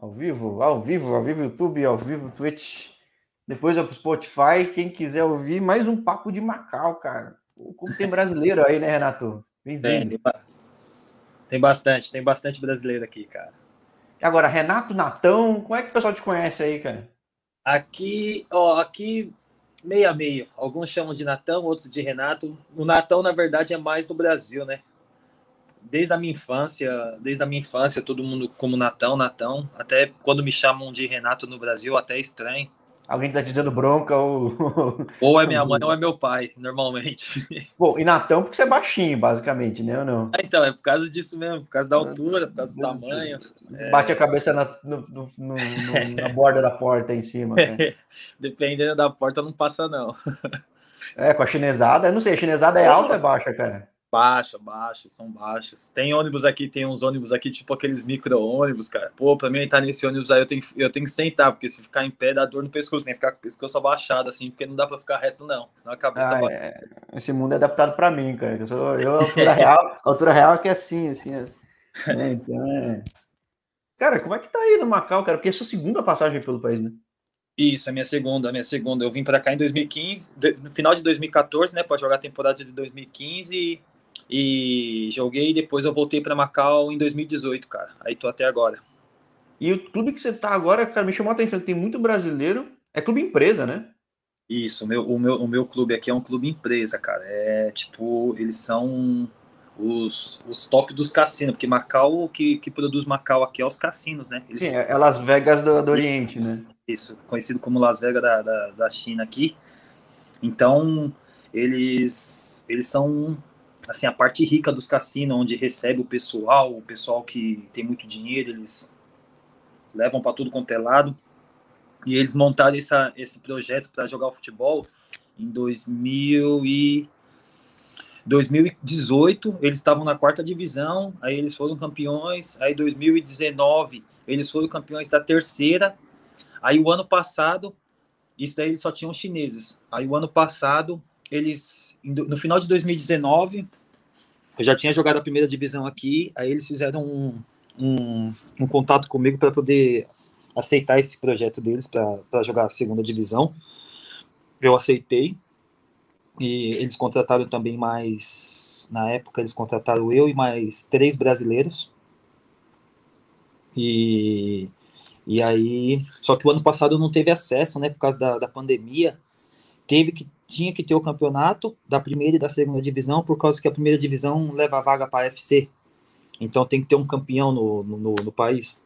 Ao vivo, ao vivo, ao vivo YouTube, ao vivo Twitch. Depois é pro Spotify. Quem quiser ouvir, mais um papo de Macau, cara. Como tem brasileiro aí, né, Renato? Bem-vindo. Tem, tem bastante, tem bastante brasileiro aqui, cara. Agora, Renato Natão, como é que o pessoal te conhece aí, cara? Aqui, ó, aqui meio a meio. Alguns chamam de Natão, outros de Renato. O Natão, na verdade, é mais no Brasil, né? Desde a minha infância, desde a minha infância, todo mundo como Natão, Natão. Até quando me chamam de Renato no Brasil, até é estranho. Alguém tá te dando bronca ou. Ou é minha mãe ou é meu pai, normalmente. Bom, e Natão porque você é baixinho, basicamente, né? Ou não? É, então, é por causa disso mesmo, por causa da altura, por causa do tamanho. Bate é... a cabeça na, no, no, no, na borda da porta em cima. Dependendo da porta, não passa, não. É, com a chinesada, eu não sei, a chinesada é alta ou é baixa, cara? Baixa, baixa, são baixos. Tem ônibus aqui, tem uns ônibus aqui, tipo aqueles micro-ônibus, cara. Pô, pra mim entrar nesse ônibus aí eu tenho, eu tenho que sentar, porque se ficar em pé dá dor no pescoço, tem que ficar com o pescoço abaixado, assim, porque não dá pra ficar reto, não. Senão a cabeça ah, é... Esse mundo é adaptado pra mim, cara. Eu, sou, eu a altura real, altura real é que é assim, assim. É... Né? Então é. Cara, como é que tá aí no Macau, cara? Porque é a sua segunda passagem pelo país, né? Isso, a minha segunda, a minha segunda. Eu vim para cá em 2015, no final de 2014, né, para jogar a temporada de 2015 e joguei, depois eu voltei para Macau em 2018, cara. Aí tô até agora. E o clube que você tá agora, cara, me chamou a atenção, tem muito brasileiro. É clube empresa, né? Isso, meu, o meu, o meu clube aqui é um clube empresa, cara. É tipo, eles são os, os top dos cassinos, porque Macau, o que, que produz Macau aqui é os cassinos, né? Eles... Sim, é Las Vegas do, do Oriente, né? Isso, conhecido como Las Vegas da, da, da China aqui. Então, eles, eles são assim a parte rica dos cassinos, onde recebe o pessoal, o pessoal que tem muito dinheiro, eles levam para tudo quanto é lado. E eles montaram essa, esse projeto para jogar o futebol em 2000 e 2018 eles estavam na quarta divisão, aí eles foram campeões, aí 2019 eles foram campeões da terceira, aí o ano passado, isso daí eles só tinham chineses, aí o ano passado eles, no final de 2019, eu já tinha jogado a primeira divisão aqui, aí eles fizeram um, um, um contato comigo para poder aceitar esse projeto deles para jogar a segunda divisão. Eu aceitei, e eles contrataram também mais, na época eles contrataram eu e mais três brasileiros. E, e aí, só que o ano passado não teve acesso, né, por causa da, da pandemia, teve que tinha que ter o campeonato da primeira e da segunda divisão, por causa que a primeira divisão leva a vaga para a FC. Então tem que ter um campeão no, no, no país.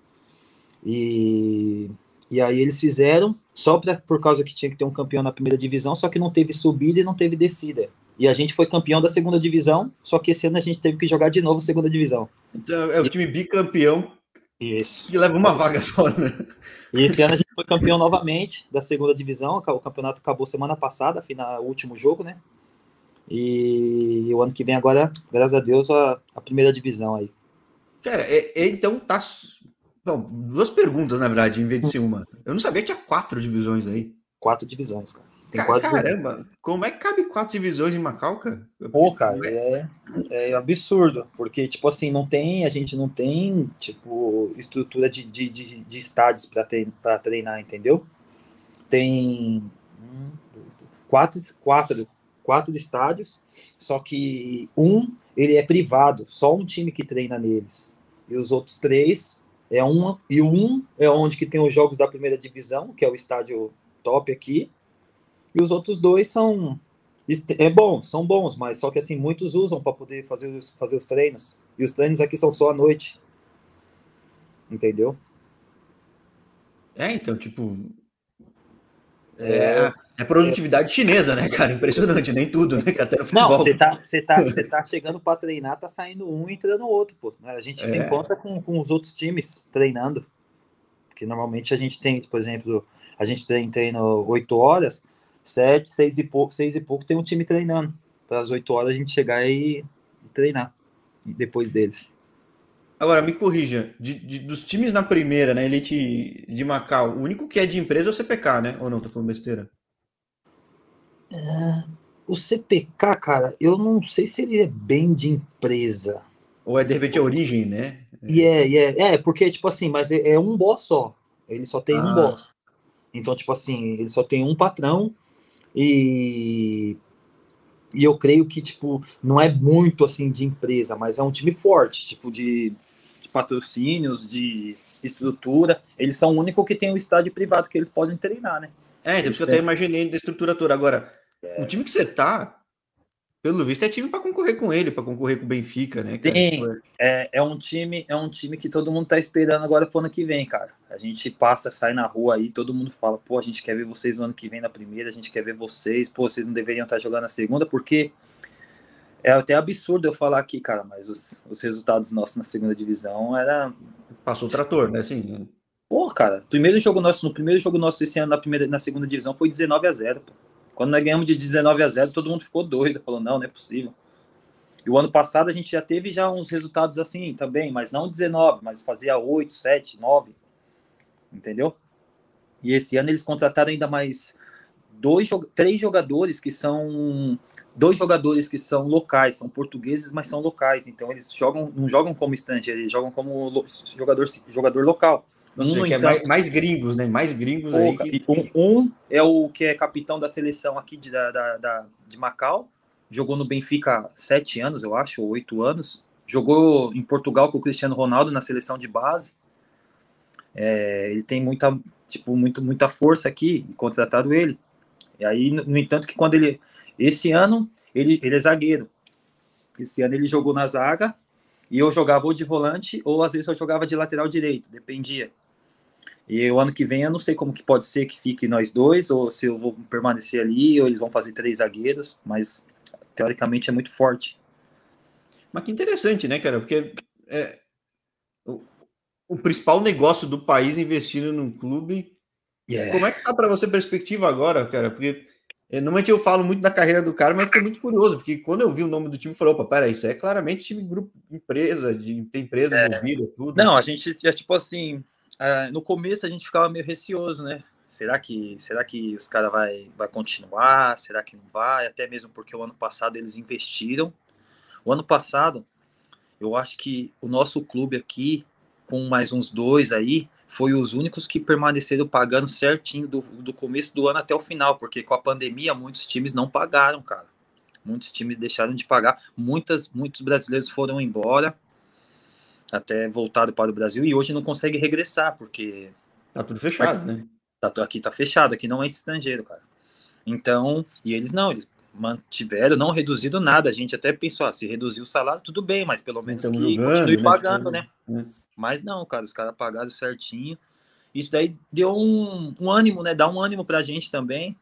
E, e aí eles fizeram, só pra, por causa que tinha que ter um campeão na primeira divisão, só que não teve subida e não teve descida. E a gente foi campeão da segunda divisão, só que esse ano a gente teve que jogar de novo segunda divisão. Então é o time bicampeão isso. Que leva uma vaga só, né? E esse ano foi campeão novamente da segunda divisão. O campeonato acabou semana passada, final, último jogo, né? E o ano que vem agora, graças a Deus, a, a primeira divisão aí. Cara, é, é, então tá. Bom, duas perguntas, na verdade, em vez de ser uma. Eu não sabia que tinha quatro divisões aí. Quatro divisões, cara. Tem quase Caramba, como é que cabe quatro divisões em Macau, cara? Pô, cara, é, é absurdo, porque, tipo assim, não tem, a gente não tem, tipo, estrutura de, de, de, de estádios para treinar, entendeu? Tem um, dois, quatro, quatro, quatro estádios, só que um, ele é privado, só um time que treina neles. E os outros três é um, e um é onde que tem os jogos da primeira divisão, que é o estádio top aqui, e os outros dois são é bom, são bons, mas só que assim muitos usam para poder fazer os, fazer os treinos. E os treinos aqui são só à noite. Entendeu? É, então, tipo. É, é produtividade é, chinesa, né, cara? Impressionante, nem tudo, né? Até. Não, você tá, você tá, você tá chegando para treinar, tá saindo um e entrando outro, pô. A gente é. se encontra com, com os outros times treinando. Porque normalmente a gente tem, por exemplo, a gente treino 8 horas, sete, seis e pouco, seis e pouco tem um time treinando. Para as oito horas a gente chegar e, e treinar depois deles. Agora, me corrija, de, de, dos times na primeira, na Elite de Macau, o único que é de empresa é o CPK, né? Ou não, tô falando besteira? É, o CPK, cara, eu não sei se ele é bem de empresa. Ou é de repente a origem, né? E é, e é, é, porque, tipo assim, mas é, é um boss só. Ele só tem ah. um boss. Então, tipo assim, ele só tem um patrão e e eu creio que tipo não é muito assim de empresa, mas é um time forte, tipo de, de patrocínios, de estrutura. Eles são o único que tem o um estádio privado que eles podem treinar, né? É, então que eu até imaginei da estrutura toda. Agora, é. o time que você tá, pelo visto, é time para concorrer com ele, para concorrer com o Benfica, né? Cara? Sim, é, é, um time, é um time que todo mundo tá esperando agora pro ano que vem, cara. A gente passa, sai na rua aí, todo mundo fala, pô, a gente quer ver vocês no ano que vem na primeira, a gente quer ver vocês, pô, vocês não deveriam estar jogando na segunda, porque é até absurdo eu falar aqui, cara, mas os, os resultados nossos na segunda divisão era. Passou o trator, né? Assim. Pô, cara, primeiro jogo nosso, no primeiro jogo nosso esse ano na, primeira, na segunda divisão foi 19 a 0 pô. Quando nós ganhamos de 19 a 0, todo mundo ficou doido, falou: não, não é possível. E o ano passado a gente já teve já uns resultados assim também, mas não 19, mas fazia 8, 7, 9. Entendeu? E esse ano eles contrataram ainda mais dois, três jogadores que são dois jogadores que são locais, são portugueses, mas são locais. Então eles jogam, não jogam como estrangeiro, eles jogam como jogador, jogador local. Um, que é mais, mais, gringos, né? Mais gringos aí. Que... Um, um, é o que é capitão da seleção aqui de, da, da, de Macau. Jogou no Benfica sete anos, eu acho, ou oito anos. Jogou em Portugal com o Cristiano Ronaldo na seleção de base. É, ele tem muita, tipo, muito, muita força aqui, contratado ele. E aí, no, no entanto, que quando ele. Esse ano, ele, ele é zagueiro. Esse ano ele jogou na zaga e eu jogava ou de volante ou às vezes eu jogava de lateral direito, dependia. E o ano que vem eu não sei como que pode ser que fique nós dois, ou se eu vou permanecer ali, ou eles vão fazer três zagueiros, mas teoricamente é muito forte. Mas que interessante, né, cara? Porque é, o, o principal negócio do país investindo num clube. Yeah. Como é que tá para você perspectiva agora, cara? Porque é, normalmente eu falo muito da carreira do cara, mas fiquei muito curioso, porque quando eu vi o nome do time, eu falei, opa, peraí, isso é claramente time grupo empresa, de tem empresa é. envolvida, tudo. Não, a gente já, tipo assim, no começo a gente ficava meio receoso, né? Será que, será que os caras vai, vai continuar? Será que não vai? Até mesmo porque o ano passado eles investiram. O ano passado, eu acho que o nosso clube aqui, com mais uns dois aí, foi os únicos que permaneceram pagando certinho do, do começo do ano até o final, porque com a pandemia muitos times não pagaram, cara. Muitos times deixaram de pagar, muitas, muitos brasileiros foram embora até voltado para o Brasil e hoje não consegue regressar, porque. Tá tudo fechado, né? Tá, aqui tá fechado, aqui não é estrangeiro, cara. Então, e eles não, eles mantiveram, não reduzido nada. A gente até pensou, ah, se reduzir o salário, tudo bem, mas pelo menos que jogando, continue né? pagando, né? É. Mas não, cara, os caras pagaram certinho. Isso daí deu um, um ânimo, né? Dá um ânimo pra gente também.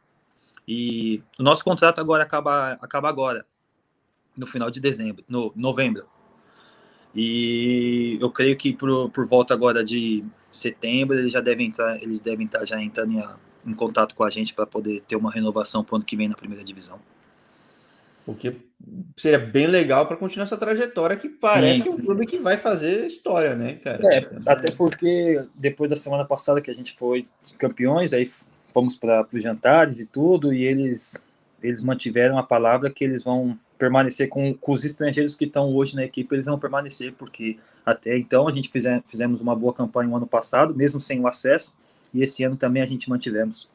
E o nosso contrato agora acaba, acaba agora, no final de dezembro, no novembro. E eu creio que por, por volta agora de setembro eles já devem entrar, eles devem estar já entrando em, em contato com a gente para poder ter uma renovação para o ano que vem na primeira divisão. O que seria bem legal para continuar essa trajetória que parece Sim. que é um clube que vai fazer história, né, cara? É, até porque depois da semana passada que a gente foi campeões, aí fomos para os jantares e tudo, e eles eles mantiveram a palavra que eles vão permanecer com, com os estrangeiros que estão hoje na equipe, eles vão permanecer, porque até então a gente fizer, fizemos uma boa campanha no ano passado, mesmo sem o acesso, e esse ano também a gente mantivemos.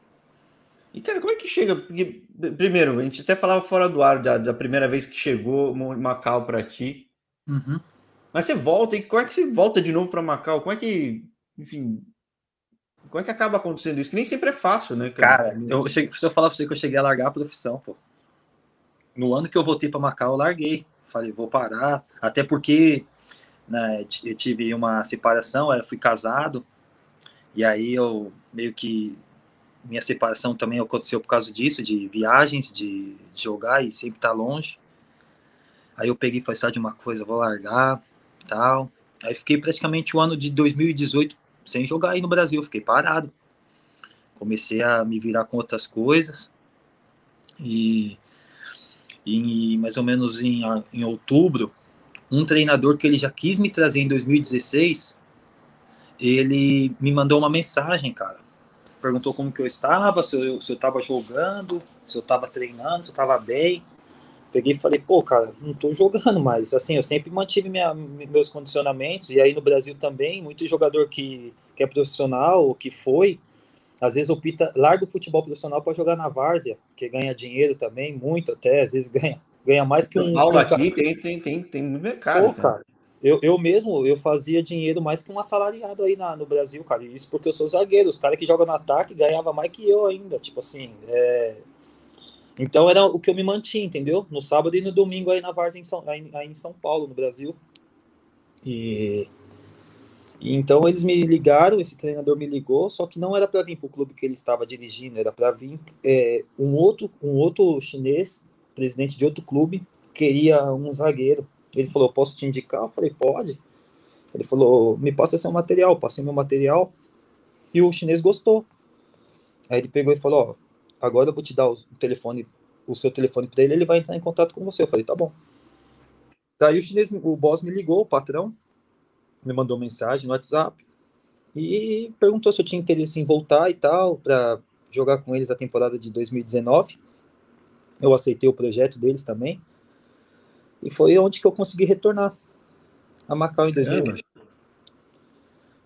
E, cara, como é que chega? Porque, primeiro, a gente até falava fora do ar da, da primeira vez que chegou Macau para ti. Uhum. Mas você volta, e como é que você volta de novo para Macau? Como é que, enfim, como é que acaba acontecendo isso? Que nem sempre é fácil, né, cara? Cara, eu cheguei, se eu falar pra você que eu cheguei a largar a profissão, pô. No ano que eu voltei para Macau, eu larguei. Falei, vou parar. Até porque né, eu tive uma separação, eu fui casado. E aí eu meio que. Minha separação também aconteceu por causa disso, de viagens, de jogar e sempre estar tá longe. Aí eu peguei e falei, sabe de uma coisa, vou largar, tal. Aí fiquei praticamente o ano de 2018 sem jogar aí no Brasil, fiquei parado. Comecei a me virar com outras coisas. E, e mais ou menos em, em outubro, um treinador que ele já quis me trazer em 2016, ele me mandou uma mensagem, cara. Perguntou como que eu estava, se eu, se eu tava jogando, se eu estava treinando, se eu estava bem. peguei e falei, pô, cara, não tô jogando mais. Assim, eu sempre mantive minha, meus condicionamentos, e aí no Brasil também, muito jogador que, que é profissional, ou que foi, às vezes opta, larga o futebol profissional para jogar na várzea, que ganha dinheiro também, muito até, às vezes ganha, ganha mais que um. Paulo aqui tem, tem, tem, tem mercado. Pô, cara. Eu, eu mesmo, eu fazia dinheiro mais que um assalariado aí na, no Brasil, cara. Isso porque eu sou zagueiro. Os caras que jogam no ataque ganhavam mais que eu ainda. Tipo assim, é... Então era o que eu me mantinha, entendeu? No sábado e no domingo aí na Varsa, em São, aí, aí em São Paulo, no Brasil. E... e... então eles me ligaram, esse treinador me ligou, só que não era para vir para o clube que ele estava dirigindo, era para vir é, um outro um outro chinês, presidente de outro clube, queria um zagueiro. Ele falou, posso te indicar? Eu falei, pode. Ele falou, me passa seu material. Passei meu material e o chinês gostou. Aí ele pegou e falou, ó, agora eu vou te dar o telefone, o seu telefone para ele, ele vai entrar em contato com você. Eu falei, tá bom. Daí o chinês, o boss me ligou, o patrão, me mandou mensagem no WhatsApp e perguntou se eu tinha interesse em voltar e tal, para jogar com eles a temporada de 2019. Eu aceitei o projeto deles também. E foi onde que eu consegui retornar a Macau em 2000.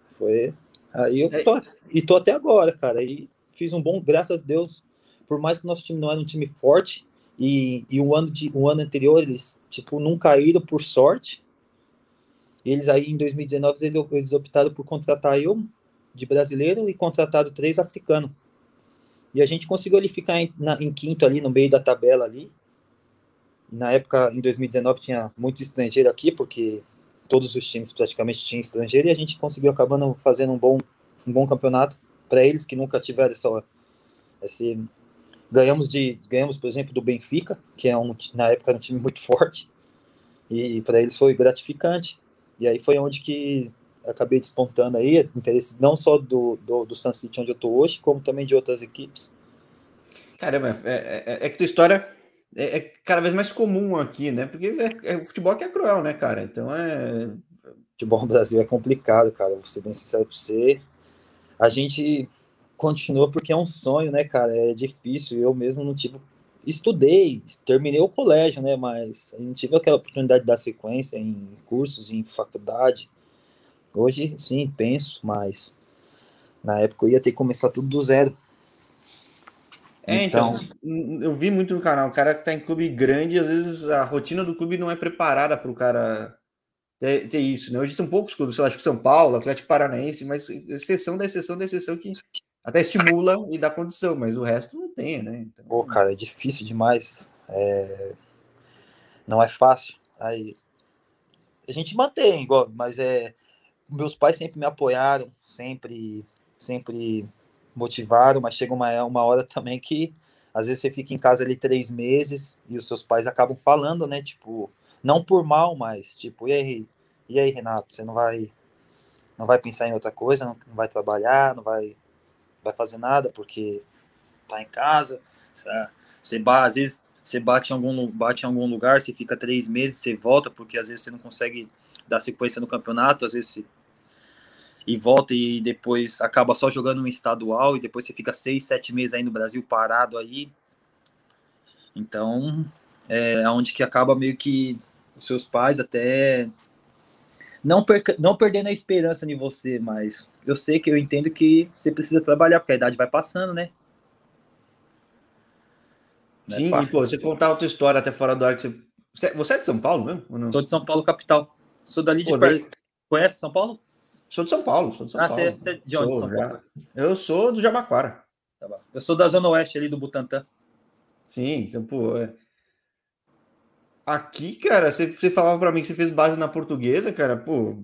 Foi. Aí eu é. tô, e tô até agora, cara. E fiz um bom, graças a Deus. Por mais que o nosso time não era um time forte, e, e um ano de um ano anterior eles tipo não caíram por sorte. Eles aí em 2019 eles, optaram por contratar eu de brasileiro e contrataram três africanos. E a gente conseguiu ali ficar em, na, em quinto ali no meio da tabela ali. Na época, em 2019, tinha muito estrangeiro aqui, porque todos os times praticamente tinham estrangeiro, e a gente conseguiu acabando fazendo um bom, um bom campeonato para eles que nunca tiveram essa, esse ganhamos de ganhamos por exemplo do Benfica que é um na época era um time muito forte e para eles foi gratificante e aí foi onde que acabei despontando aí interesse não só do, do, do Sun City onde eu tô hoje como também de outras equipes caramba é, é, é que tua história é, é, cada vez mais comum aqui, né? Porque é, é, o futebol que é cruel, né, cara? Então é. Futebol no Brasil é complicado, cara. Vou ser bem sincero pra você. A gente continua porque é um sonho, né, cara? É difícil. Eu mesmo não tive. Estudei, terminei o colégio, né? Mas não tive aquela oportunidade de dar sequência em cursos, em faculdade. Hoje, sim, penso, mas na época eu ia ter que começar tudo do zero. É, então, então, eu vi muito no canal, o cara que tá em clube grande, às vezes a rotina do clube não é preparada para o cara ter, ter, isso, né? Hoje são poucos clubes, sei lá, acho que São Paulo, Atlético Paranaense, mas exceção da exceção da exceção que até estimula e dá condição, mas o resto tem, né? Então... Pô, cara, é difícil demais. É... Não é fácil. Aí a gente mantém, igual, mas é meus pais sempre me apoiaram, sempre, sempre motivaram, mas chega uma, uma hora também que às vezes você fica em casa ali três meses e os seus pais acabam falando, né? Tipo, não por mal, mas tipo, e aí, e aí, Renato, você não vai não vai pensar em outra coisa, não, não vai trabalhar, não vai vai fazer nada porque tá em casa, você, às vezes você bate em algum bate em algum lugar, você fica três meses, você volta porque às vezes você não consegue dar sequência no campeonato, às vezes você e volta e depois acaba só jogando um estadual e depois você fica seis, sete meses aí no Brasil parado aí. Então, é onde que acaba meio que os seus pais até não, não perdendo a esperança em você, mas eu sei que eu entendo que você precisa trabalhar, porque a idade vai passando, né? Não é Sim, é e, pô, você contar outra história até fora do ar que você. Você é de São Paulo mesmo? Sou de São Paulo, capital. Sou dali de pô, perto. Daí... Conhece São Paulo? Sou de São Paulo, sou de São ah, Paulo. Você, é de onde? Sou, São Paulo? Eu sou do Jabaquara. Tá eu sou da Zona Oeste ali do Butantã. Sim, então, pô. É... Aqui, cara, você, você falava para mim que você fez base na portuguesa, cara, pô.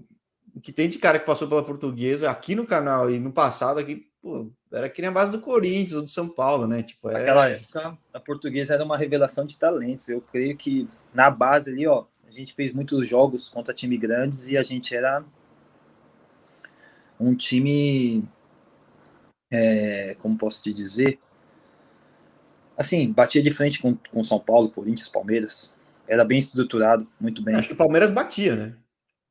O que tem de cara que passou pela portuguesa aqui no canal e no passado aqui, pô, era que nem a base do Corinthians ou do São Paulo, né? Tipo, é... Naquela época, a portuguesa era uma revelação de talentos. Eu creio que na base ali, ó, a gente fez muitos jogos contra time grandes e a gente era um time, é, como posso te dizer, assim, batia de frente com, com São Paulo, Corinthians, Palmeiras. Era bem estruturado, muito bem. Acho que o Palmeiras batia, né?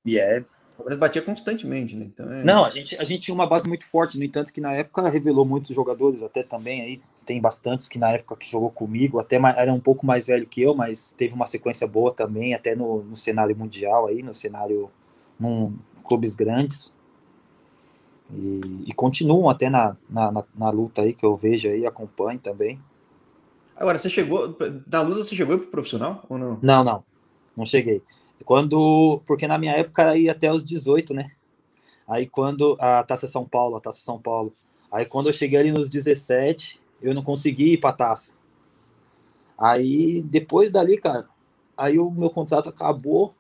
E é. Palmeiras batia constantemente, né? Então é... Não, a gente, a gente tinha uma base muito forte, no entanto, que na época revelou muitos jogadores, até também aí, tem bastantes que na época que jogou comigo, até era um pouco mais velho que eu, mas teve uma sequência boa também, até no, no cenário mundial aí, no cenário num clubes grandes. E, e continuam até na, na, na, na, luta aí que eu vejo aí, acompanho também. Agora, você chegou. Na luta você chegou pro profissional ou não? Não, não. Não cheguei. Quando. Porque na minha época ia até os 18, né? Aí quando. A Taça São Paulo, a Taça São Paulo. Aí quando eu cheguei ali nos 17, eu não consegui ir pra taça. Aí depois dali, cara, aí o meu contrato acabou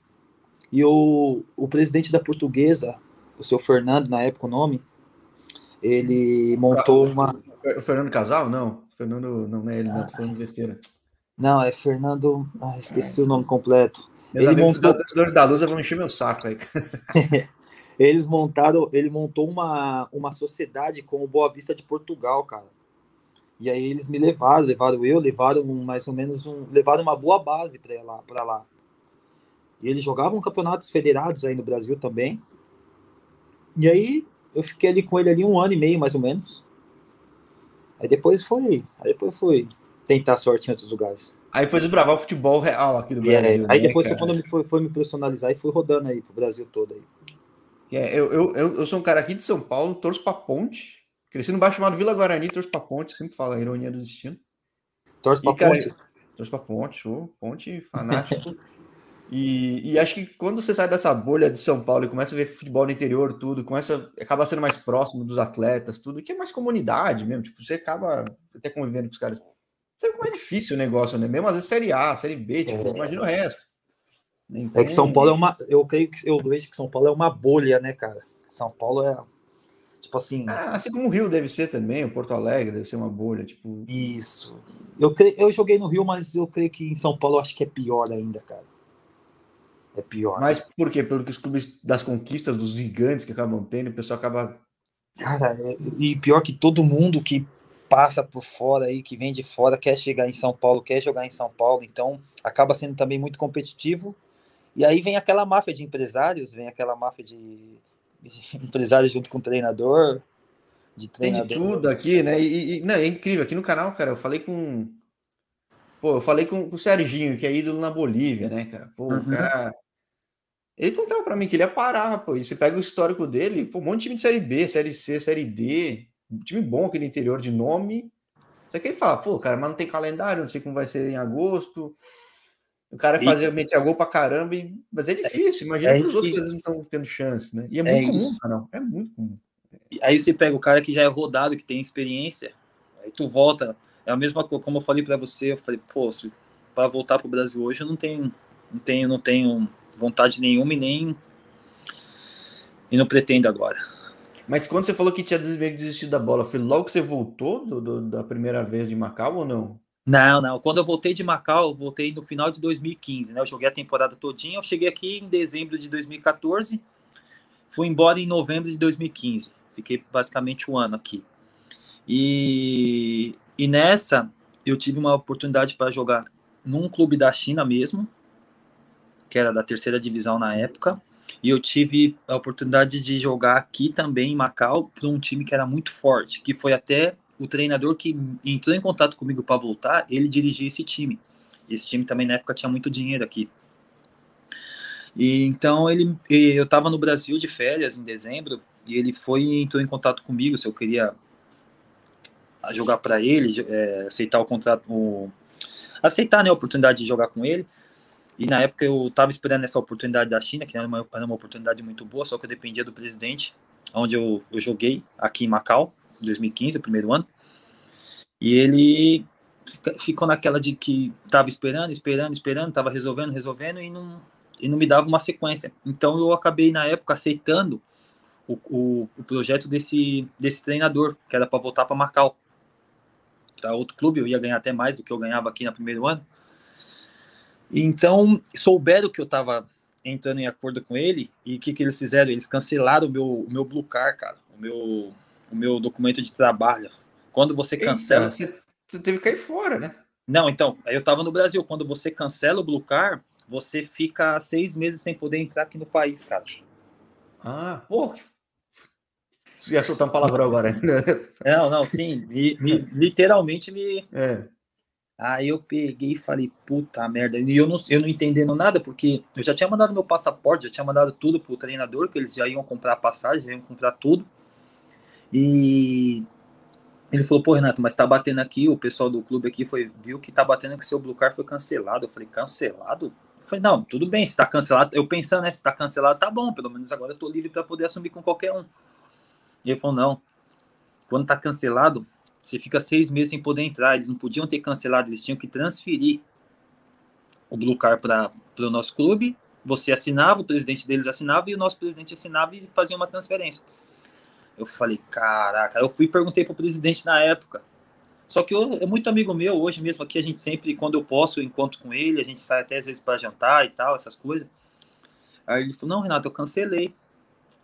e o, o presidente da portuguesa, o seu Fernando, na época o nome, ele montou uma. O Fernando Casal? Não. Fernando, não é ele, não, falando besteira. Não, é Fernando. Ah, esqueci o nome completo. Meus ele montou. Os da luz vão encher meu saco aí. Eles montaram, ele montou uma, uma sociedade com o Boa Vista de Portugal, cara. E aí eles me levaram, levaram eu, levaram mais ou menos um, levaram uma boa base para lá, para lá. E eles jogavam campeonatos federados aí no Brasil também. E aí eu fiquei ali com ele ali um ano e meio mais ou menos. Aí depois foi, aí depois foi tentar sorte em outros lugares. Aí foi desbravar o futebol real aqui do Brasil. É, aí né, depois quando ele foi, foi me profissionalizar e fui rodando aí pro Brasil todo aí. É, eu, eu, eu, sou um cara aqui de São Paulo, torço pra ponte. Cresci no bairro chamado Vila Guarani, torço pra ponte, sempre falo a ironia do destino. Torço pra cara, ponte? Torço pra ponte, show, ponte, fanático. e, e acho que quando você sai dessa bolha de São Paulo e começa a ver futebol no interior, tudo, começa, acaba sendo mais próximo dos atletas, tudo, que é mais comunidade mesmo, tipo, você acaba até convivendo com os caras. Sabe como é difícil o negócio, né? Mesmo às vezes Série A, Série B, tipo, é. imagina o resto. Então... É que São Paulo é uma. Eu creio que eu vejo que São Paulo é uma bolha, né, cara? São Paulo é. Tipo assim. Ah, assim como o Rio deve ser também, o Porto Alegre deve ser uma bolha, tipo. Isso. Eu, cre... eu joguei no Rio, mas eu creio que em São Paulo eu acho que é pior ainda, cara. É pior. Mas por quê? Pelo que os clubes das conquistas dos gigantes que acabam tendo, o pessoal acaba. Cara, é... e pior que todo mundo que passa por fora aí, que vem de fora, quer chegar em São Paulo, quer jogar em São Paulo, então acaba sendo também muito competitivo e aí vem aquela máfia de empresários, vem aquela máfia de, de empresários junto com o treinador. De treinador. Tem de tudo aqui, né? E, e, não, é incrível. Aqui no canal, cara, eu falei com. Pô, eu falei com, com o Serginho, que é ídolo na Bolívia, né, cara? Pô, uhum. o cara. Ele contava pra mim que ele ia parar, pô. E você pega o histórico dele, pô, um monte de time de Série B, Série C, Série D. Um time bom aqui no interior de nome. Só que ele fala, pô, cara, mas não tem calendário, não sei como vai ser em agosto. O cara e... fazia meter gol pra caramba, e... mas é difícil. Imagina é que os outros que... não estão tendo chance, né? E é, é muito comum, não. É muito comum. Aí você pega o cara que já é rodado, que tem experiência, aí tu volta. É a mesma coisa, como eu falei para você, eu falei, pô, se para voltar pro Brasil hoje eu não tenho, não tenho, não tenho vontade nenhuma e nem e não pretendo agora. Mas quando você falou que tinha desistido da bola, foi logo que você voltou do, do, da primeira vez de Macau ou não? Não, não. Quando eu voltei de Macau, eu voltei no final de 2015, né? Eu joguei a temporada todinha. Eu cheguei aqui em dezembro de 2014, fui embora em novembro de 2015. Fiquei basicamente um ano aqui. E, e nessa, eu tive uma oportunidade para jogar num clube da China mesmo, que era da terceira divisão na época. E eu tive a oportunidade de jogar aqui também em Macau para um time que era muito forte, que foi até o treinador que entrou em contato comigo para voltar, ele dirigia esse time. Esse time também na época tinha muito dinheiro aqui. E então ele, eu estava no Brasil de férias em dezembro e ele foi e entrou em contato comigo se eu queria jogar para ele, é, aceitar o contrato, o, aceitar né, a oportunidade de jogar com ele. E na época eu estava esperando essa oportunidade da China, que era uma, era uma oportunidade muito boa, só que eu dependia do presidente, onde eu, eu joguei aqui em Macau. 2015, o primeiro ano. E ele ficou naquela de que estava esperando, esperando, esperando, estava resolvendo, resolvendo e não, e não me dava uma sequência. Então eu acabei na época aceitando o, o, o projeto desse, desse treinador, que era para voltar para Macau. Para outro clube, eu ia ganhar até mais do que eu ganhava aqui no primeiro ano. Então, souberam que eu estava entrando em acordo com ele, e o que, que eles fizeram? Eles cancelaram o meu, o meu Blue Car, cara, o meu, o meu documento de trabalho. Quando você cancela. Você, você teve que cair fora, né? Não, então, eu estava no Brasil. Quando você cancela o Blue Car, você fica seis meses sem poder entrar aqui no país, cara. Ah. Você ia soltar um palavrão agora. Não, não, sim. Me, me, literalmente me. É. Aí eu peguei e falei, puta merda. E eu não, eu não entendendo nada, porque eu já tinha mandado meu passaporte, já tinha mandado tudo pro treinador, que eles já iam comprar passagem, já iam comprar tudo. E ele falou, pô, Renato, mas tá batendo aqui, o pessoal do clube aqui foi, viu que tá batendo que seu Blue Car foi cancelado. Eu falei, cancelado? Eu falei, não, tudo bem, se tá cancelado, eu pensando, né, se tá cancelado, tá bom, pelo menos agora eu tô livre para poder assumir com qualquer um. E ele falou, não, quando tá cancelado, você fica seis meses sem poder entrar. Eles não podiam ter cancelado, eles tinham que transferir o Blue Car para o nosso clube. Você assinava, o presidente deles assinava e o nosso presidente assinava e fazia uma transferência. Eu falei, caraca. Eu fui e perguntei pro presidente na época. Só que eu, é muito amigo meu, hoje mesmo aqui a gente sempre, quando eu posso, eu encontro com ele, a gente sai até às vezes para jantar e tal, essas coisas. Aí ele falou, não, Renato, eu cancelei.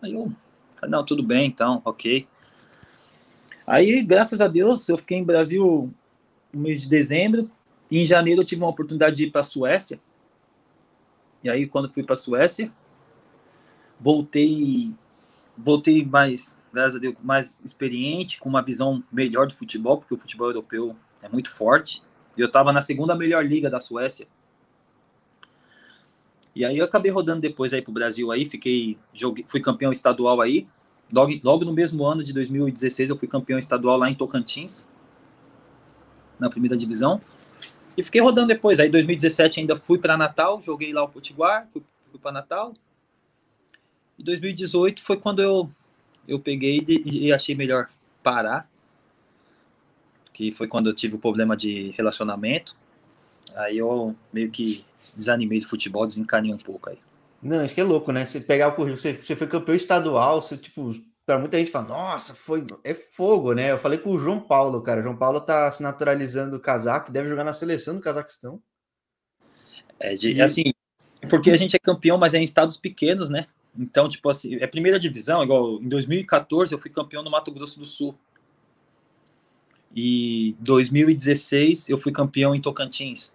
Aí eu não, tudo bem, então, ok. Aí, graças a Deus, eu fiquei em Brasil no mês de dezembro. E em janeiro eu tive uma oportunidade de ir para a Suécia. E aí, quando fui para a Suécia, voltei, voltei mais, graças a Deus, mais experiente, com uma visão melhor do futebol, porque o futebol europeu é muito forte. E eu estava na segunda melhor liga da Suécia. E aí eu acabei rodando depois aí pro Brasil aí, fiquei, joguei, fui campeão estadual aí, Logo, logo no mesmo ano de 2016, eu fui campeão estadual lá em Tocantins, na primeira divisão. E fiquei rodando depois. Aí, em 2017, ainda fui para Natal, joguei lá o Potiguar, fui, fui para Natal. E 2018 foi quando eu, eu peguei e, e achei melhor parar. Que foi quando eu tive o problema de relacionamento. Aí eu meio que desanimei do futebol, desencanei um pouco aí. Não, isso que é louco, né? Você pegar o currículo, você, você foi campeão estadual, você, tipo, para muita gente fala, nossa, foi é fogo, né? Eu falei com o João Paulo, cara. O João Paulo tá se naturalizando o casaco, deve jogar na seleção do Cazaquistão. É, de, e... assim, porque a gente é campeão, mas é em estados pequenos, né? Então, tipo assim, é primeira divisão, igual em 2014 eu fui campeão no Mato Grosso do Sul. E 2016 eu fui campeão em Tocantins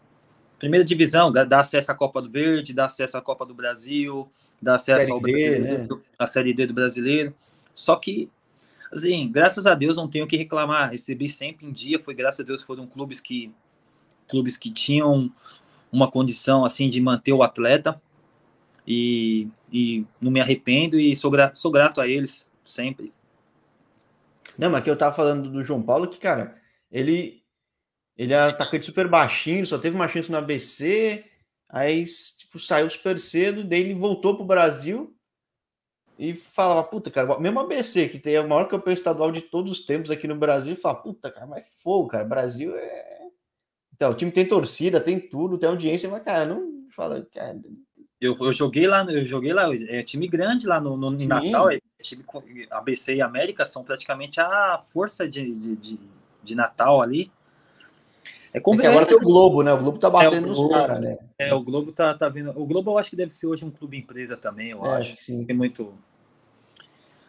primeira divisão, dá acesso à Copa do Verde, dá acesso à Copa do Brasil, dá acesso série né? à Série D do brasileiro. Só que, assim, graças a Deus não tenho o que reclamar. Recebi sempre em dia, foi graças a Deus foram clubes que clubes que tinham uma condição assim de manter o atleta e, e não me arrependo e sou, gra sou grato a eles sempre. Não, mas que eu tava falando do João Paulo que, cara, ele ele é atacante super baixinho, só teve uma chance no ABC, aí tipo, saiu super cedo, daí ele voltou pro Brasil e falava, puta, cara, mesmo ABC, que tem o maior campeão estadual de todos os tempos aqui no Brasil, fala, puta, cara, mas fogo, cara, Brasil é. Então, o time tem torcida, tem tudo, tem audiência, mas, cara, não fala, cara. Eu, eu joguei lá, eu joguei lá, é time grande lá no, no Natal, é, time ABC e América são praticamente a força de, de, de, de Natal ali. É, como, é agora tem o Globo, né? O Globo tá batendo é, nos caras, né? É, o Globo tá, tá vindo. O Globo eu acho que deve ser hoje um clube empresa também, eu é, acho. sim. Tem muito.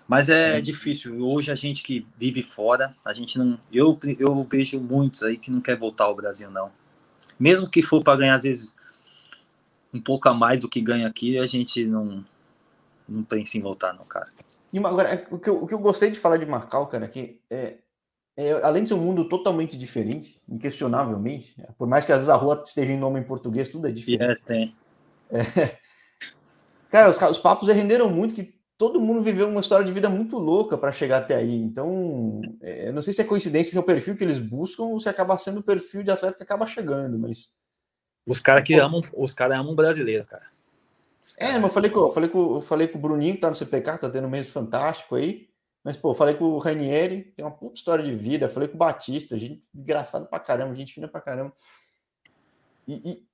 Mas é, é, difícil. Hoje a gente que vive fora, a gente não. Eu, eu vejo muitos aí que não quer voltar ao Brasil, não. Mesmo que for para ganhar, às vezes, um pouco a mais do que ganha aqui, a gente não, não pensa em voltar, não, cara. E agora, o que, eu, o que eu gostei de falar de Macau, cara, que é, é, além de ser um mundo totalmente diferente, inquestionavelmente, né? por mais que às vezes a rua esteja em nome em português, tudo é diferente. É, tem. É. Cara, os, os papos renderam muito, que todo mundo viveu uma história de vida muito louca para chegar até aí. Então, é, eu não sei se é coincidência se é o perfil que eles buscam ou se acaba sendo o perfil de atleta que acaba chegando, mas. Os caras que amam, os caras amam brasileiro, cara. É, mas eu falei com, eu falei com, eu falei com o Bruninho, que tá no CPK, tá tendo um mês fantástico aí. Mas, pô, falei com o Ranieri, tem uma puta história de vida. Falei com o Batista, gente engraçado pra caramba, gente fina pra caramba. E, e,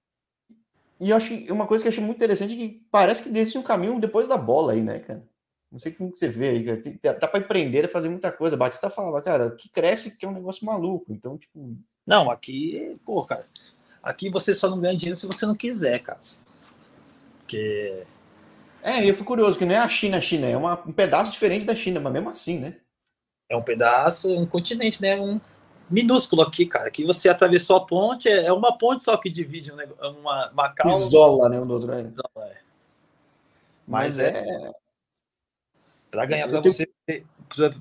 e eu acho que uma coisa que eu achei muito interessante é que parece que desce um caminho depois da bola aí, né, cara? Não sei como você vê aí, cara. Dá, dá pra empreender, fazer muita coisa. Batista falava, cara, que cresce que é um negócio maluco. Então, tipo. Não, aqui, pô, cara. Aqui você só não ganha dinheiro se você não quiser, cara. Porque é, eu fui curioso, que não é a China, a China, é uma, um pedaço diferente da China, mas mesmo assim, né? É um pedaço, um continente, né? Um minúsculo aqui, cara. Que você atravessou a ponte, é, é uma ponte só que divide uma Macau. Isola, né? Um do outro. É. Isola, é. Mas, mas é... é... Para ganhar, para tenho... você,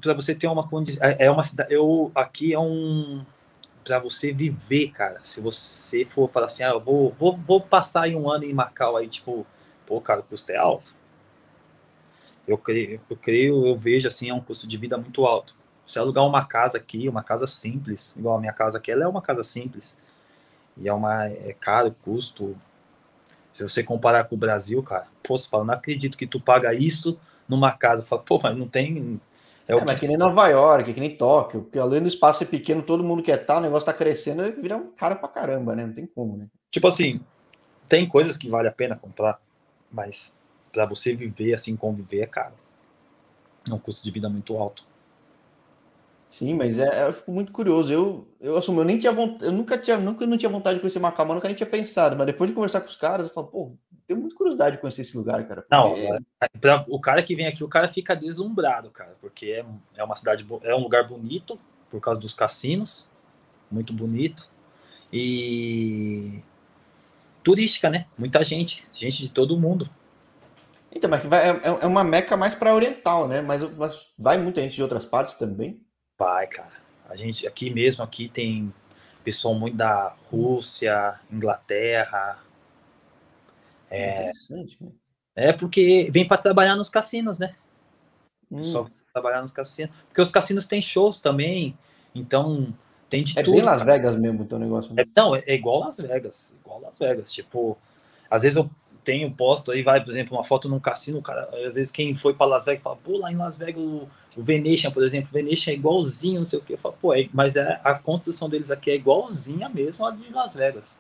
para você ter uma condição, é, é uma cidade, eu aqui é um para você viver, cara. Se você for falar assim, ah, eu vou, vou, vou passar aí um ano em Macau aí, tipo, pô, cara, o custo é alto. Eu creio, eu creio, eu vejo assim, é um custo de vida muito alto. Você alugar uma casa aqui, uma casa simples, igual a minha casa aqui, ela é uma casa simples. E é uma é caro o custo. Se você comparar com o Brasil, cara, pô, você fala, não acredito que tu paga isso numa casa. Fala, pô, mas não tem. É, é mas que nem Nova York, que nem Tóquio, porque além do espaço ser pequeno, todo mundo quer estar, o negócio tá crescendo, vira um cara pra caramba, né? Não tem como, né? Tipo assim, tem coisas que vale a pena comprar, mas para você viver assim, conviver é caro. É um custo de vida muito alto. Sim, mas é, eu fico muito curioso. Eu, eu assumo, eu nem tinha vontade, eu nunca tinha, nunca não tinha vontade de conhecer Macau, mas nunca nem tinha pensado. Mas depois de conversar com os caras, eu falo, pô, tenho muita curiosidade de conhecer esse lugar, cara. Porque... Não, é, pra, o cara que vem aqui, o cara fica deslumbrado, cara, porque é, é uma cidade, é um lugar bonito por causa dos cassinos, muito bonito e turística, né? Muita gente, gente de todo mundo. Então, mas vai, é, é uma meca mais para oriental, né? Mas, mas vai muita gente de outras partes também. Vai, cara. A gente aqui mesmo, aqui tem pessoal muito da Rússia, Inglaterra. É, né? é porque vem para trabalhar nos cassinos, né? Hum. Só trabalhar nos cassinos. Porque os cassinos têm shows também, então tem de é tudo. É bem Las Vegas mesmo o teu negócio. Né? É, não, é, é igual Las Vegas. Igual Las Vegas. Tipo, às vezes eu tenho posto aí, vai, por exemplo, uma foto num cassino, cara, às vezes quem foi para Las Vegas fala, pô, lá em Las Vegas o o Venetian, por exemplo, o Venetian é igualzinho, não sei o que. Eu falo, pô, é, mas é, a construção deles aqui é igualzinha mesmo a de Las Vegas.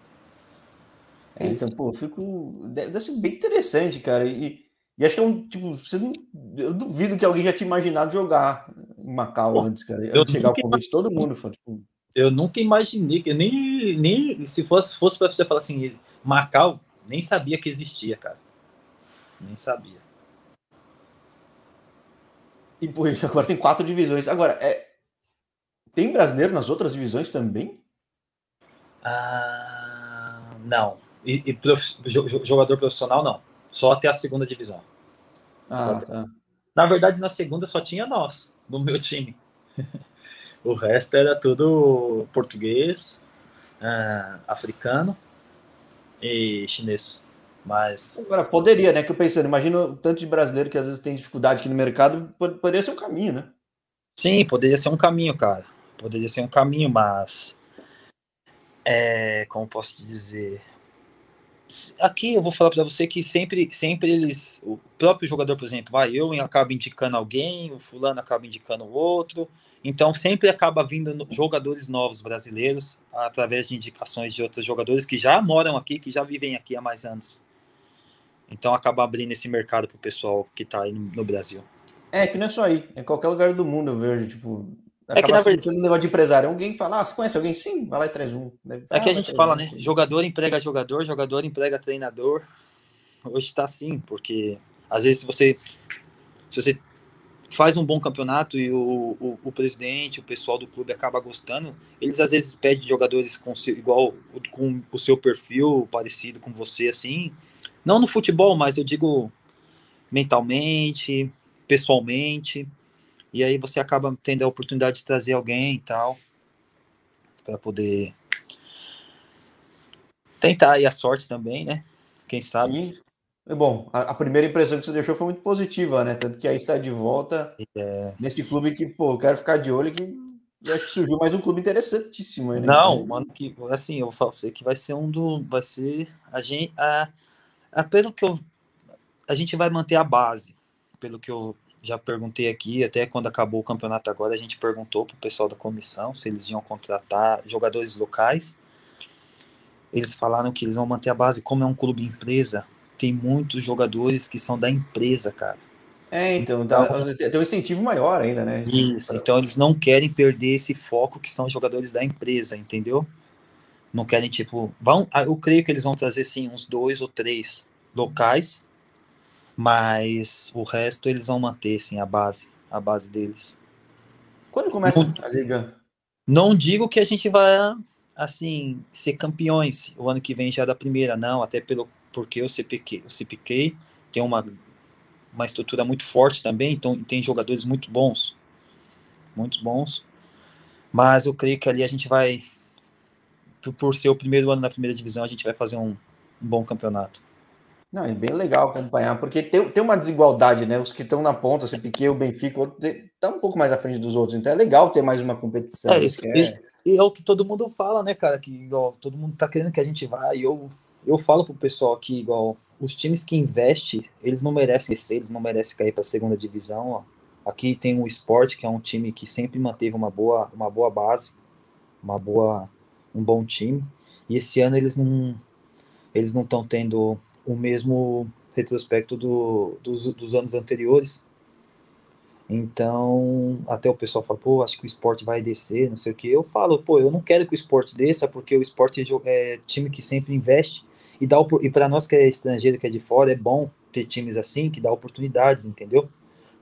É, então, pô, fico. Deve ser bem interessante, cara. E, e acho que é um. Tipo, você não, eu duvido que alguém já tinha imaginado jogar em Macau pô, antes, cara. Antes de chegar o convite, todo mundo. Foi, tipo... Eu nunca imaginei, que nem, nem se fosse, fosse para você falar assim, Macau, nem sabia que existia, cara. Nem sabia. E por isso, agora tem quatro divisões. Agora, é... tem brasileiro nas outras divisões também? Ah, não. E, e prof... jogador profissional, não. Só até a segunda divisão. Ah, tá. Na verdade, na segunda só tinha nós, no meu time. o resto era tudo português, ah, africano e chinês. Mas. Agora, poderia, né? Que eu pensando, imagina o tanto de brasileiro que às vezes tem dificuldade aqui no mercado, poderia ser um caminho, né? Sim, poderia ser um caminho, cara. Poderia ser um caminho, mas. É, como posso dizer? Aqui eu vou falar para você que sempre, sempre eles, o próprio jogador, por exemplo, vai, eu acabo indicando alguém, o fulano acaba indicando o outro, então sempre acaba vindo jogadores novos brasileiros através de indicações de outros jogadores que já moram aqui, que já vivem aqui há mais anos. Então acaba abrindo esse mercado pro pessoal que tá aí no, Brasil. É, que não é só aí, é qualquer lugar do mundo eu vejo, tipo, é que na verdade um negócio de empresário, alguém fala, ah, você conhece alguém? Sim, vai lá e traz um. É que a gente fala, né? Jogador emprega jogador, jogador emprega treinador. Hoje tá assim, porque às vezes você se você faz um bom campeonato e o, o, o, presidente, o pessoal do clube acaba gostando, eles às vezes pedem jogadores com igual com o seu perfil parecido com você, assim, não no futebol, mas eu digo mentalmente, pessoalmente. E aí você acaba tendo a oportunidade de trazer alguém e tal, para poder tentar aí a sorte também, né? Quem sabe. Sim. É bom, a, a, primeira impressão que você deixou foi muito positiva, né? Tanto que aí está de volta é... nesse clube que, pô, eu quero ficar de olho que eu acho que surgiu mais um clube interessantíssimo aí, né? Não, mano, que assim, eu vou falar pra você que vai ser um do. Vai ser. A gente. A, ah, pelo que eu. A gente vai manter a base, pelo que eu já perguntei aqui, até quando acabou o campeonato agora, a gente perguntou para o pessoal da comissão se eles iam contratar jogadores locais. Eles falaram que eles vão manter a base. Como é um clube empresa, tem muitos jogadores que são da empresa, cara. É, então, então tem um incentivo maior ainda, né? Isso, então eles não querem perder esse foco que são jogadores da empresa, entendeu? Não querem, tipo, vão, ah, eu creio que eles vão trazer sim uns dois ou três locais, mas o resto eles vão manter sim a base, a base deles. Quando começa não, a liga? Não digo que a gente vai assim ser campeões o ano que vem já da primeira, não, até pelo porque o CPQ, o CPK tem uma uma estrutura muito forte também, então tem jogadores muito bons, muito bons. Mas eu creio que ali a gente vai, por, ser o primeiro ano na primeira divisão, a gente vai fazer um, um bom campeonato. Não, é bem legal acompanhar, porque tem, tem uma desigualdade, né? Os que estão na ponta, você Piquet, o Benfica, está um pouco mais à frente dos outros, então é legal ter mais uma competição. É, é... E, é o que todo mundo fala, né, cara? Que igual todo mundo tá querendo que a gente vá, e eu, eu falo pro pessoal que, igual, os times que investem, eles não merecem ser, eles não merecem cair para segunda divisão. Ó. Aqui tem o Sport, que é um time que sempre manteve uma boa, uma boa base, uma boa, um bom time. E esse ano eles não eles não estão tendo o mesmo retrospecto do, dos, dos anos anteriores. Então, até o pessoal fala, pô, acho que o esporte vai descer, não sei o que. Eu falo, pô, eu não quero que o esporte desça, porque o esporte é, é time que sempre investe. E, dá, e para nós que é estrangeiro, que é de fora, é bom ter times assim, que dá oportunidades, entendeu?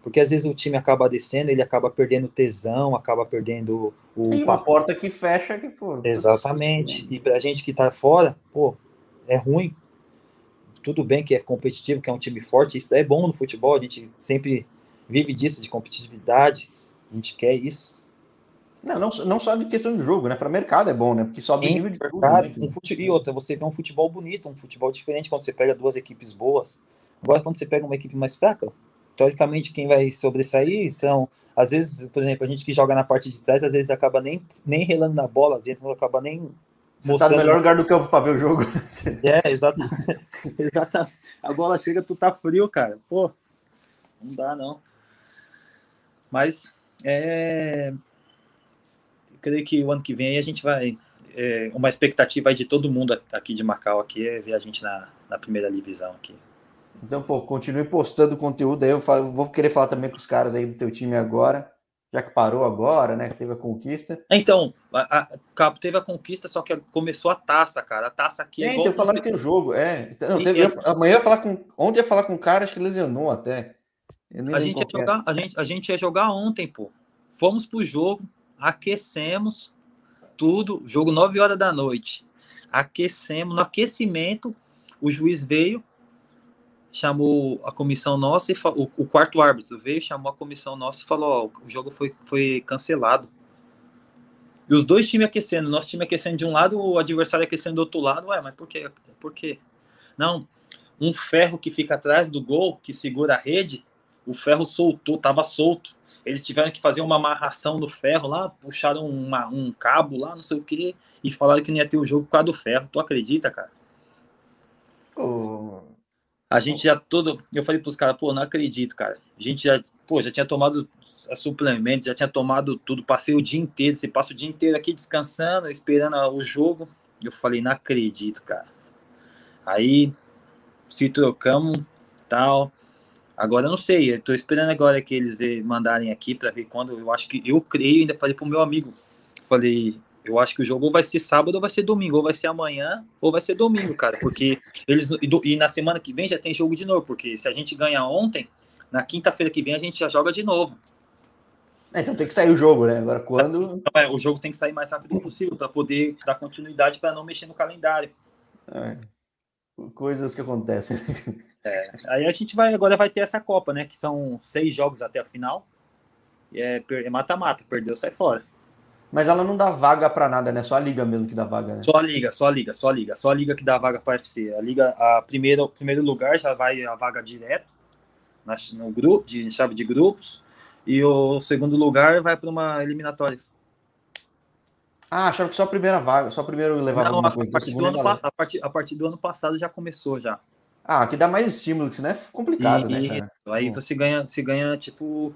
Porque às vezes o time acaba descendo, ele acaba perdendo tesão, acaba perdendo o. Tem uma porta que fecha que, pô. Exatamente. E pra gente que tá fora, pô, é ruim, tudo bem que é competitivo, que é um time forte, isso é bom no futebol, a gente sempre vive disso, de competitividade, a gente quer isso. Não, não, não só de questão de jogo, né? Para mercado é bom, né? Porque sobe o nível de mercado, tudo. Né? Um fute... E outra, você vê um futebol bonito, um futebol diferente quando você pega duas equipes boas. Agora, quando você pega uma equipe mais fraca, teoricamente, quem vai sobressair são, às vezes, por exemplo, a gente que joga na parte de trás, às vezes acaba nem, nem relando na bola, às vezes não acaba nem você tá no melhor lugar do campo para ver o jogo. É, exatamente. exatamente. A bola chega, tu tá frio, cara. Pô, não dá, não. Mas, é... Eu creio que o ano que vem a gente vai... É, uma expectativa de todo mundo aqui de Macau aqui é ver a gente na, na primeira divisão aqui. Então, pô, continue postando conteúdo aí. Eu falo, vou querer falar também com os caras aí do teu time agora já que parou agora, né? Que teve a conquista. Então, a, a, teve a conquista, só que começou a taça, cara. A taça aqui é. é então, falando que tem o jogo, é. Não, teve, eu, amanhã ia falar com. Ontem ia falar com um cara, acho que lesionou até. A gente, ia jogar, a, gente, a gente ia jogar ontem, pô. Fomos pro jogo, aquecemos tudo, jogo 9 horas da noite. Aquecemos, no aquecimento, o juiz veio, chamou a comissão nossa e o, o, quarto árbitro veio, chamou a comissão nossa e falou: ó, o jogo foi, foi cancelado. E os dois times aquecendo, nosso time aquecendo de um lado, o adversário aquecendo do outro lado. Ué, mas por quê? Por quê? Não, um ferro que fica atrás do gol, que segura a rede, o ferro soltou, tava solto. Eles tiveram que fazer uma amarração do ferro lá, puxaram uma, um cabo lá, não sei o que, e falaram que não ia ter o jogo por causa do ferro. Tu acredita, cara? Oh, a gente já todo. Eu falei pros caras, pô, não acredito, cara. A gente já, pô, já tinha tomado suplementos, já tinha tomado tudo. Passei o dia inteiro, você passa o dia inteiro aqui descansando, esperando o jogo. Eu falei, não acredito, cara. Aí se trocamos, tal. Agora eu não sei, eu tô esperando agora que eles mandarem aqui para ver quando. Eu acho que eu creio, ainda falei pro meu amigo. Falei, eu acho que o jogo ou vai ser sábado ou vai ser domingo, ou vai ser amanhã ou vai ser domingo, cara, porque eles e na semana que vem já tem jogo de novo, porque se a gente ganhar ontem, na quinta-feira que vem a gente já joga de novo. É, então tem que sair o jogo, né? Agora quando é, o jogo tem que sair mais rápido possível para poder dar continuidade para não mexer no calendário. É. Coisas que acontecem. É. Aí a gente vai agora vai ter essa Copa, né? Que são seis jogos até a final. É, é mata-mata, perdeu, sai fora. Mas ela não dá vaga para nada, né? Só a liga mesmo que dá vaga, né? Só a liga, só a liga, só a liga, só a liga que dá vaga para UFC. A liga, a primeiro, primeiro lugar já vai a vaga direto na, no grupo, de chave de grupos, e o segundo lugar vai para uma eliminatórias. Ah, achava que só a primeira vaga, só o primeiro levava não, a, coisa. Partir do ano, a, partir, a partir do ano passado já começou já. Ah, que dá mais estímulo, que isso não é complicado, e, né? Cara? Aí você ganha, você ganha tipo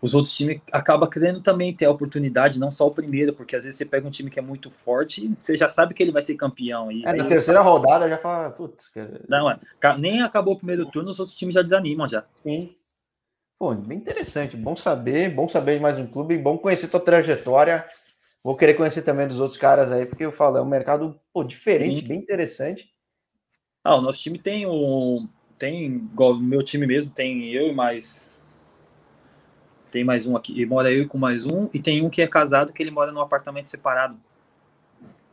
os outros times acabam querendo também ter a oportunidade, não só o primeiro, porque às vezes você pega um time que é muito forte, você já sabe que ele vai ser campeão. E é, na terceira rodada já fala, putz. Cara... Não, é, nem acabou o primeiro turno, os outros times já desanimam já. Sim. Pô, bem interessante, bom saber, bom saber de mais um clube, bom conhecer tua trajetória. Vou querer conhecer também dos outros caras aí, porque eu falo, é um mercado pô, diferente, Sim. bem interessante. Ah, o nosso time tem o. Tem, igual o meu time mesmo, tem eu e mais tem mais um aqui, mora eu com mais um, e tem um que é casado que ele mora num apartamento separado.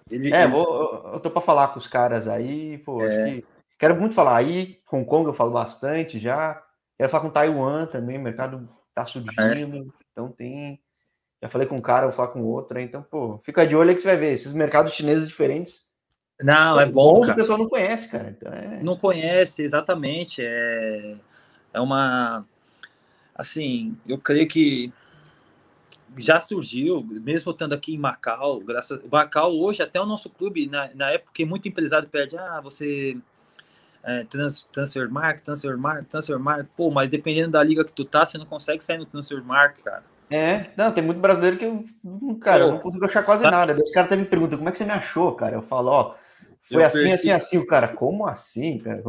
Ele, é, ele... Vou, eu tô para falar com os caras aí, pô, é. que, quero muito falar aí, Hong Kong eu falo bastante já, Quero falar com Taiwan também, o mercado tá surgindo, é. então tem. Já falei com um cara, vou falar com outro, então, pô, fica de olho aí que você vai ver. Esses mercados chineses diferentes. Não, é bom. o pessoal não conhece, cara. Então é... Não conhece, exatamente. É, é uma. Assim, eu creio que já surgiu, mesmo estando aqui em Macau, graças Macau hoje até o nosso clube na, na época que muito empresário perde, ah, você é, trans, transfer mark, transfer mark, transfer mark, pô, mas dependendo da liga que tu tá, você não consegue sair no transfer mark, cara. É, não, tem muito brasileiro que eu, cara, eu não consigo achar quase tá. nada. Os caras até me perguntam, como é que você me achou, cara? Eu falo, ó, foi eu assim, perdi. assim, assim, o cara, como assim, cara?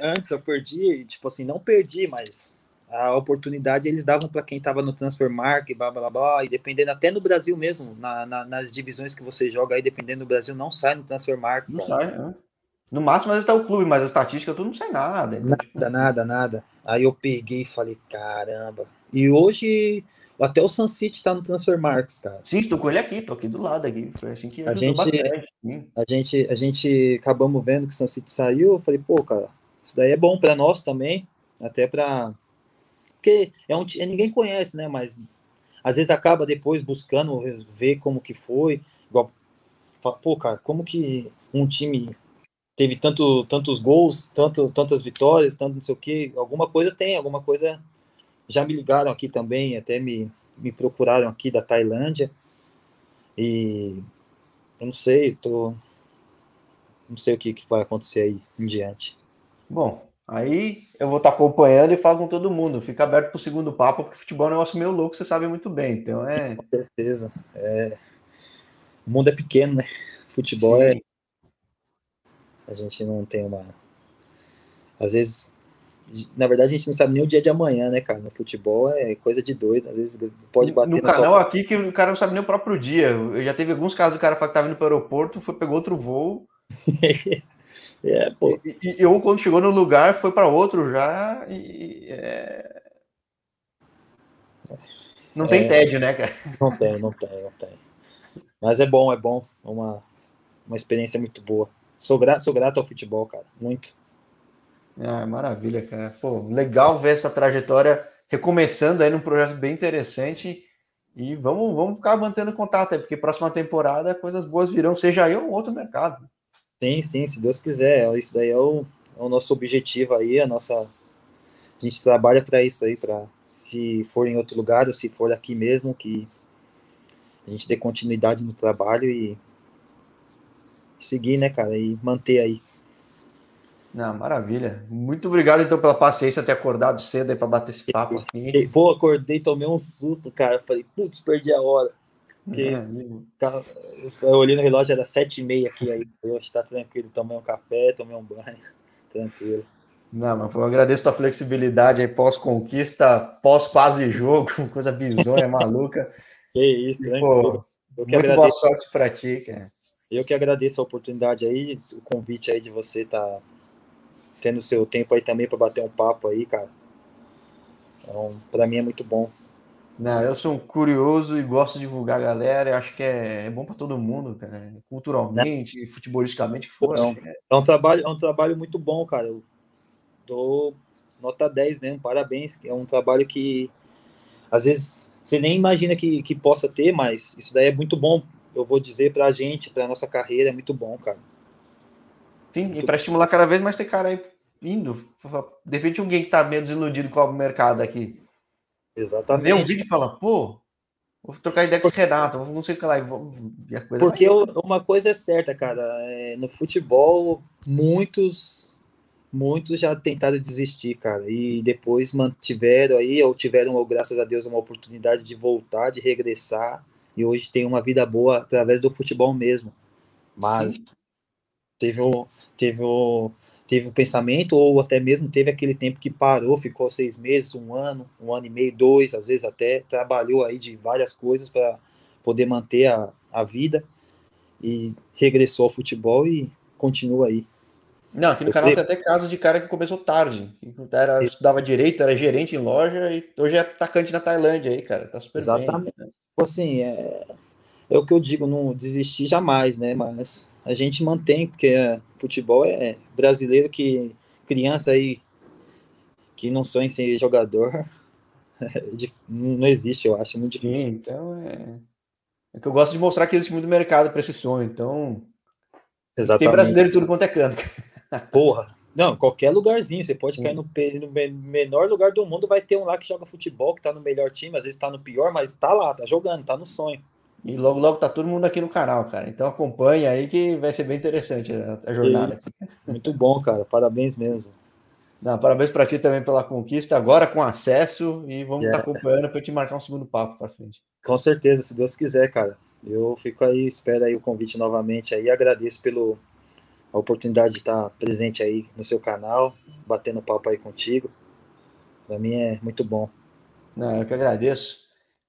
Antes eu perdi, tipo assim, não perdi, mas a oportunidade eles davam para quem estava no transfer market, blá blá blá, e dependendo até no Brasil mesmo, na, na, nas divisões que você joga aí, dependendo do Brasil, não sai no transfer market. Não sai, né? No máximo, às vezes tá o clube, mas a estatística tudo não sai nada. Então, nada, nada, nada. Aí eu peguei e falei, caramba. E hoje, até o Sun City tá no Transfer Marks, cara. Sim, estou com ele aqui, tô aqui do lado aqui. Foi assim que a gente, bastante. a gente, a gente acabamos vendo que o Sun City saiu. Eu falei, pô, cara, isso daí é bom para nós também, até para porque é um, é, ninguém conhece, né? Mas às vezes acaba depois buscando ver como que foi. Igual, pô, cara, como que um time teve tanto, tantos gols, tanto, tantas vitórias, tanto não sei o que, alguma coisa tem, alguma coisa. Já me ligaram aqui também, até me, me procuraram aqui da Tailândia. E eu não sei, tô. Não sei o que, que vai acontecer aí em diante. Bom, Aí eu vou estar acompanhando e falo com todo mundo. Fica aberto para o segundo papo, porque futebol é um negócio meio louco, você sabe muito bem. Então é. Com certeza. É... O mundo é pequeno, né? Futebol Sim. é. A gente não tem uma. Às vezes. Na verdade, a gente não sabe nem o dia de amanhã, né, cara? No futebol é coisa de doido. Às vezes pode bater. No canal sua... aqui que o cara não sabe nem o próprio dia. Eu já teve alguns casos do cara falar que estava indo para o aeroporto, foi, pegou outro voo. É, pô. E, e, ou quando chegou no lugar, foi para outro já e. É... Não tem é, tédio, né, cara? Não tem, não tem, não tem. Mas é bom, é bom. É uma, uma experiência muito boa. Sou, gra sou grato ao futebol, cara. Muito. Ah, maravilha, cara. Pô, legal ver essa trajetória recomeçando aí num projeto bem interessante. E vamos, vamos ficar mantendo contato aí, porque próxima temporada coisas boas virão, seja aí ou outro mercado. Sim, sim, se Deus quiser. Isso daí é o, é o nosso objetivo aí, a nossa. A gente trabalha para isso aí, para se for em outro lugar ou se for aqui mesmo, que a gente dê continuidade no trabalho e seguir, né, cara, e manter aí. Não, maravilha. Muito obrigado, então, pela paciência ter acordado cedo aí para bater esse papo aqui. Pô, acordei, tomei um susto, cara. Falei, putz, perdi a hora. Porque é, eu olhei no relógio, era sete e meia aqui, aí eu está tranquilo, tomei um café, tomei um banho, tranquilo. Não, mas eu agradeço a tua flexibilidade aí pós-conquista, pós-quase jogo, coisa bizonha, maluca. Que isso, tranquilo. Pô, muito agradeço. boa sorte para ti, cara. Eu que agradeço a oportunidade aí, o convite aí de você tá tendo seu tempo aí também para bater um papo aí, cara. Então, para mim é muito bom. Não, eu sou um curioso e gosto de divulgar a galera. acho que é, é bom para todo mundo, cara. Culturalmente, Não. futebolisticamente, que for. Não. É... é... um trabalho, é um trabalho muito bom, cara. Eu dou nota 10 mesmo, parabéns. É um trabalho que às vezes você nem imagina que, que possa ter, mas isso daí é muito bom. Eu vou dizer para a gente, para nossa carreira, é muito bom, cara. Sim, e para estimular cada vez mais ter cara aí indo. De repente, alguém que está meio desiludido com o mercado aqui Exatamente. Vê um vídeo e fala, pô, vou trocar ideia com esse Renato, não sei o que lá. Coisa Porque vai... uma coisa é certa, cara, é, no futebol, muitos muitos já tentaram desistir, cara, e depois mantiveram aí, ou tiveram, ou, graças a Deus, uma oportunidade de voltar, de regressar, e hoje tem uma vida boa através do futebol mesmo. Mas Sim. Teve o, teve o, teve o pensamento, ou até mesmo teve aquele tempo que parou, ficou seis meses, um ano, um ano e meio, dois, às vezes até trabalhou aí de várias coisas para poder manter a, a vida e regressou ao futebol e continua aí. Não, aqui no Eu canal tem até caso de cara que começou tarde. Era, estudava direito, era gerente em loja e hoje é atacante na Tailândia aí, cara. Tá super Exatamente. Bem, né? Assim, é, é o que eu digo, não desistir jamais, né? Mas a gente mantém, porque é, futebol é brasileiro que criança aí que não sonha em ser jogador, não existe, eu acho muito difícil. Sim, então é. É que eu gosto de mostrar que existe muito mercado para esse sonho, então. Exatamente. Tem brasileiro tudo quanto é canto. Porra, não, qualquer lugarzinho, você pode cair no, no, menor lugar do mundo, vai ter um lá que joga futebol, que tá no melhor time, às vezes tá no pior, mas tá lá, tá jogando, tá no sonho. E logo, logo tá todo mundo aqui no canal, cara. Então acompanha aí que vai ser bem interessante a, a jornada. Muito bom, cara. Parabéns mesmo. Não, parabéns para ti também pela conquista, agora com acesso, e vamos estar yeah. tá acompanhando para te marcar um segundo papo para frente. Com certeza, se Deus quiser, cara. Eu fico aí, espero aí o convite novamente aí, agradeço pelo a oportunidade de estar presente aí no seu canal, batendo papo aí contigo. Para mim é muito bom. Não, eu que agradeço.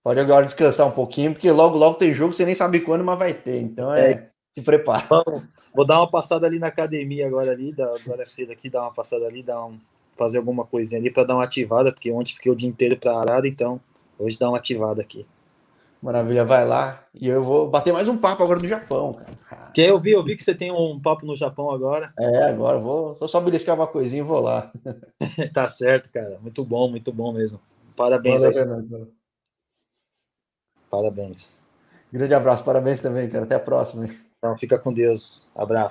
Pode agora descansar um pouquinho, porque logo, logo tem jogo, você nem sabe quando, mas vai ter. Então é, é. se prepara. Vamos, vou dar uma passada ali na academia agora ali, da, agora cedo aqui, dar uma passada ali, dar um, fazer alguma coisinha ali para dar uma ativada, porque ontem fiquei o dia inteiro parado, então hoje dá uma ativada aqui. Maravilha, vai lá. E eu vou bater mais um papo agora do Japão, cara. Que eu vi, eu vi que você tem um papo no Japão agora. É, agora vou, vou só beliscar uma coisinha e vou lá. tá certo, cara. Muito bom, muito bom mesmo. Parabéns. Valeu, Parabéns. Grande abraço, parabéns também, cara. Até a próxima. Então, fica com Deus. Abraço.